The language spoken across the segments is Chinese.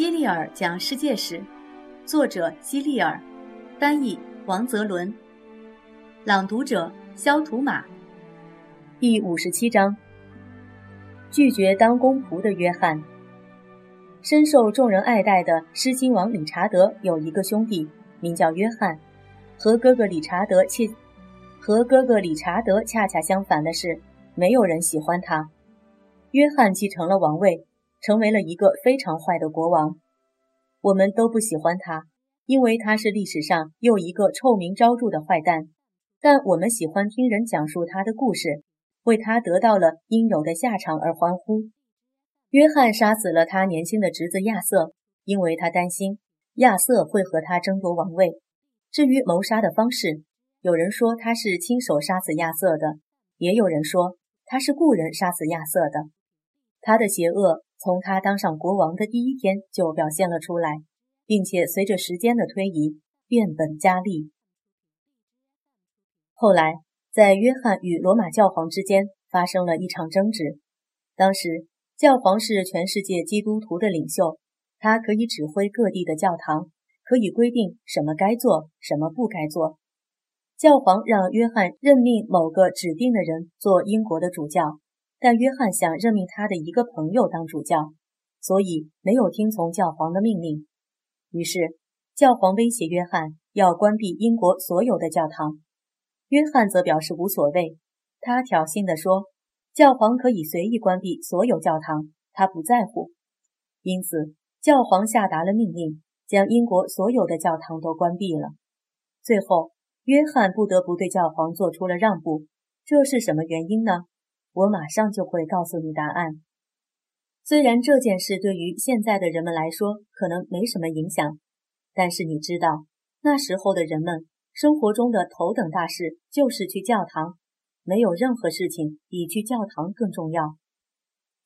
希利尔讲世界史，作者希利尔，翻译王泽伦，朗读者肖图马。第五十七章：拒绝当公仆的约翰。深受众人爱戴的狮心王理查德有一个兄弟，名叫约翰。和哥哥理查德恰和哥哥理查德恰恰相反的是，没有人喜欢他。约翰继承了王位。成为了一个非常坏的国王，我们都不喜欢他，因为他是历史上又一个臭名昭著的坏蛋。但我们喜欢听人讲述他的故事，为他得到了应有的下场而欢呼。约翰杀死了他年轻的侄子亚瑟，因为他担心亚瑟会和他争夺王位。至于谋杀的方式，有人说他是亲手杀死亚瑟的，也有人说他是雇人杀死亚瑟的。他的邪恶。从他当上国王的第一天就表现了出来，并且随着时间的推移变本加厉。后来，在约翰与罗马教皇之间发生了一场争执。当时，教皇是全世界基督徒的领袖，他可以指挥各地的教堂，可以规定什么该做，什么不该做。教皇让约翰任命某个指定的人做英国的主教。但约翰想任命他的一个朋友当主教，所以没有听从教皇的命令。于是，教皇威胁约翰要关闭英国所有的教堂。约翰则表示无所谓。他挑衅地说：“教皇可以随意关闭所有教堂，他不在乎。”因此，教皇下达了命令，将英国所有的教堂都关闭了。最后，约翰不得不对教皇做出了让步。这是什么原因呢？我马上就会告诉你答案。虽然这件事对于现在的人们来说可能没什么影响，但是你知道，那时候的人们生活中的头等大事就是去教堂，没有任何事情比去教堂更重要。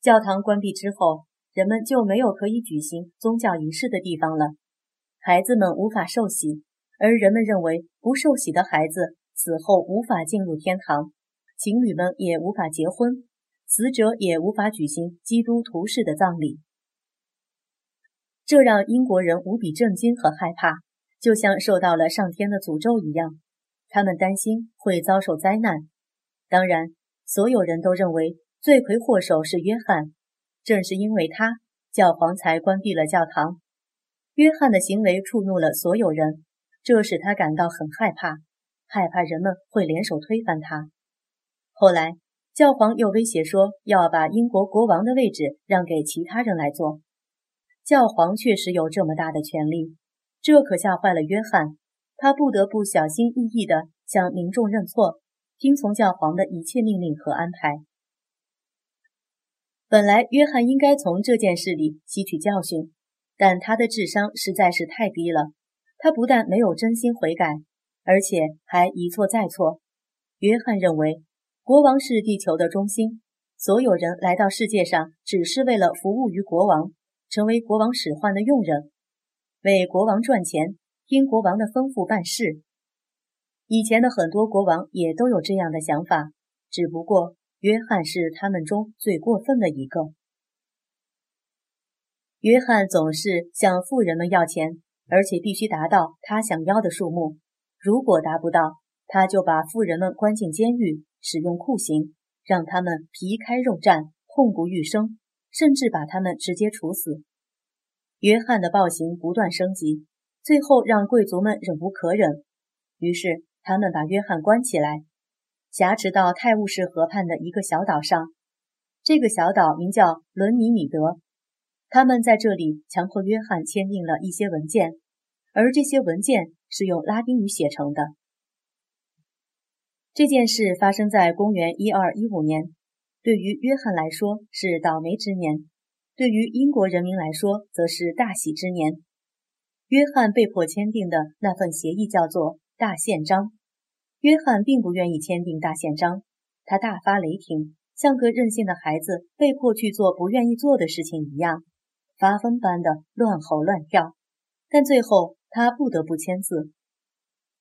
教堂关闭之后，人们就没有可以举行宗教仪式的地方了，孩子们无法受洗，而人们认为不受洗的孩子死后无法进入天堂。情侣们也无法结婚，死者也无法举行基督徒式的葬礼，这让英国人无比震惊和害怕，就像受到了上天的诅咒一样。他们担心会遭受灾难。当然，所有人都认为罪魁祸首是约翰，正是因为他，教皇才关闭了教堂。约翰的行为触怒了所有人，这使他感到很害怕，害怕人们会联手推翻他。后来，教皇又威胁说要把英国国王的位置让给其他人来做。教皇确实有这么大的权力，这可吓坏了约翰。他不得不小心翼翼地向民众认错，听从教皇的一切命令和安排。本来，约翰应该从这件事里吸取教训，但他的智商实在是太低了。他不但没有真心悔改，而且还一错再错。约翰认为。国王是地球的中心，所有人来到世界上只是为了服务于国王，成为国王使唤的佣人，为国王赚钱，听国王的吩咐办事。以前的很多国王也都有这样的想法，只不过约翰是他们中最过分的一个。约翰总是向富人们要钱，而且必须达到他想要的数目，如果达不到，他就把富人们关进监狱。使用酷刑，让他们皮开肉绽、痛不欲生，甚至把他们直接处死。约翰的暴行不断升级，最后让贵族们忍无可忍，于是他们把约翰关起来，挟持到泰晤士河畔的一个小岛上。这个小岛名叫伦尼米德。他们在这里强迫约翰签订了一些文件，而这些文件是用拉丁语写成的。这件事发生在公元一二一五年，对于约翰来说是倒霉之年，对于英国人民来说则是大喜之年。约翰被迫签订的那份协议叫做《大宪章》。约翰并不愿意签订《大宪章》，他大发雷霆，像个任性的孩子被迫去做不愿意做的事情一样，发疯般的乱吼乱跳。但最后他不得不签字。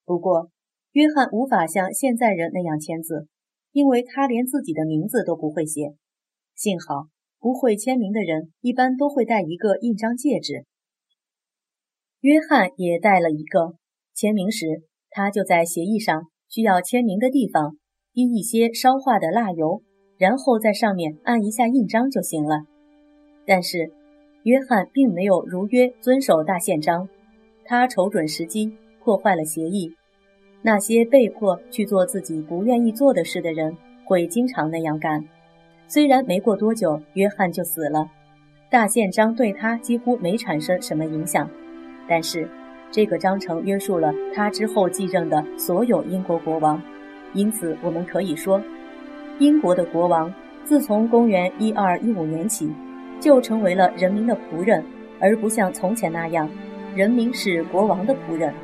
不过。约翰无法像现在人那样签字，因为他连自己的名字都不会写。幸好，不会签名的人一般都会带一个印章戒指，约翰也带了一个。签名时，他就在协议上需要签名的地方滴一些烧化的蜡油，然后在上面按一下印章就行了。但是，约翰并没有如约遵守大宪章，他瞅准时机破坏了协议。那些被迫去做自己不愿意做的事的人，会经常那样干。虽然没过多久，约翰就死了，大宪章对他几乎没产生什么影响，但是这个章程约束了他之后继任的所有英国国王，因此我们可以说，英国的国王自从公元一二一五年起，就成为了人民的仆人，而不像从前那样，人民是国王的仆人。